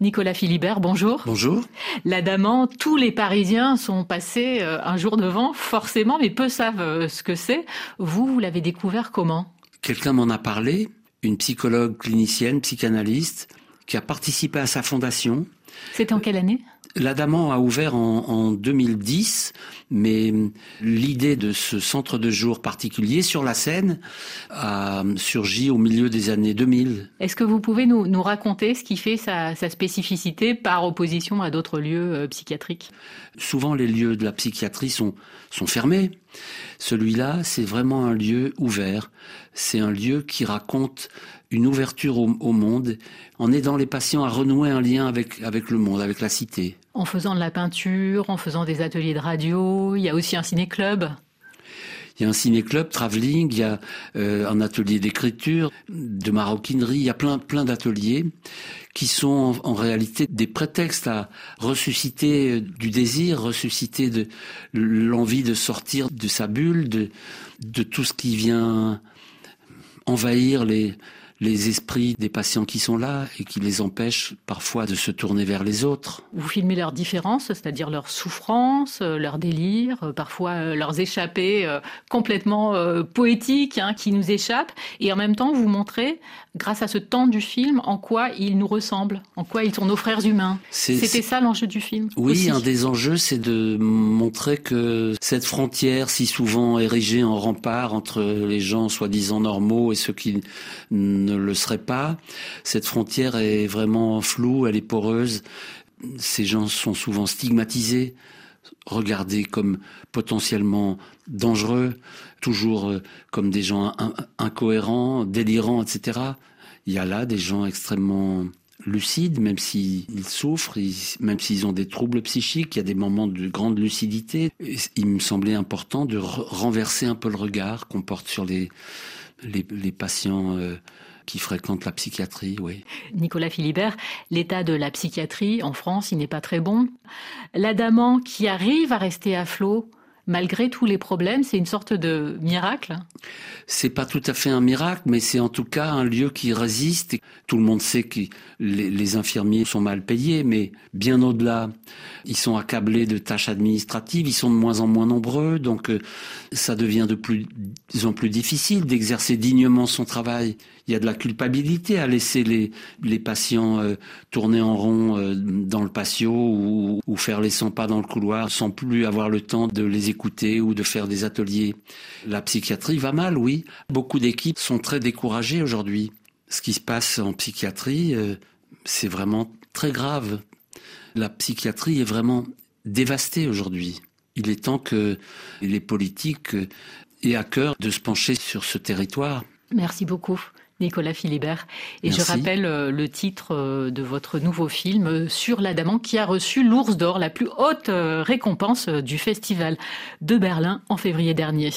Nicolas Philibert, bonjour. Bonjour. L'Adamant, tous les Parisiens sont passés euh, un jour devant, forcément, mais peu savent euh, ce que c'est. Vous, vous l'avez découvert comment? Quelqu'un m'en a parlé, une psychologue clinicienne, psychanalyste, qui a participé à sa fondation. C'est en quelle année? L'Adamant a ouvert en, en 2010, mais l'idée de ce centre de jour particulier sur la Seine a surgi au milieu des années 2000. Est-ce que vous pouvez nous, nous raconter ce qui fait sa, sa spécificité par opposition à d'autres lieux euh, psychiatriques? Souvent, les lieux de la psychiatrie sont, sont fermés. Celui-là, c'est vraiment un lieu ouvert. C'est un lieu qui raconte une ouverture au, monde en aidant les patients à renouer un lien avec, avec le monde, avec la cité. En faisant de la peinture, en faisant des ateliers de radio, il y a aussi un ciné-club. Il y a un ciné-club, travelling, il y a euh, un atelier d'écriture, de maroquinerie, il y a plein, plein d'ateliers qui sont en, en, réalité des prétextes à ressusciter euh, du désir, ressusciter de l'envie de sortir de sa bulle, de, de tout ce qui vient envahir les, les esprits des patients qui sont là et qui les empêchent parfois de se tourner vers les autres. Vous filmez leurs différences, c'est-à-dire leurs souffrances, euh, leurs délires, euh, parfois euh, leurs échappées complètement poétiques hein, qui nous échappent, et en même temps vous montrez, grâce à ce temps du film, en quoi ils nous ressemblent, en quoi ils sont nos frères humains. C'était ça l'enjeu du film. Oui, aussi. un des enjeux, c'est de montrer que cette frontière, si souvent érigée en rempart entre les gens soi-disant normaux et ceux qui ne le serait pas. Cette frontière est vraiment floue, elle est poreuse. Ces gens sont souvent stigmatisés, regardés comme potentiellement dangereux, toujours euh, comme des gens incohérents, délirants, etc. Il y a là des gens extrêmement lucides, même s'ils souffrent, même s'ils ont des troubles psychiques, il y a des moments de grande lucidité. Il me semblait important de renverser un peu le regard qu'on porte sur les, les, patients euh, qui fréquentent la psychiatrie, oui. Nicolas Philibert, l'état de la psychiatrie en France, il n'est pas très bon. L'adamant qui arrive à rester à flot, malgré tous les problèmes, c'est une sorte de miracle C'est pas tout à fait un miracle, mais c'est en tout cas un lieu qui résiste. Tout le monde sait que les, infirmiers sont mal payés, mais bien au-delà, ils sont accablés de tâches administratives, ils sont de moins en moins nombreux, donc euh, ça devient de plus en plus difficile d'exercer dignement son travail. Il y a de la culpabilité à laisser les, les patients euh, tourner en rond euh, dans le patio ou, ou faire les 100 pas dans le couloir sans plus avoir le temps de les écouter ou de faire des ateliers. La psychiatrie va mal, oui. Beaucoup d'équipes sont très découragées aujourd'hui. Ce qui se passe en psychiatrie, euh, c'est vraiment très grave. La psychiatrie est vraiment dévastée aujourd'hui. Il est temps que les politiques aient à cœur de se pencher sur ce territoire. Merci beaucoup. Nicolas Philibert. Et Merci. je rappelle euh, le titre euh, de votre nouveau film euh, sur l'Adamant qui a reçu l'Ours d'Or, la plus haute récompense du Festival de Berlin en février dernier.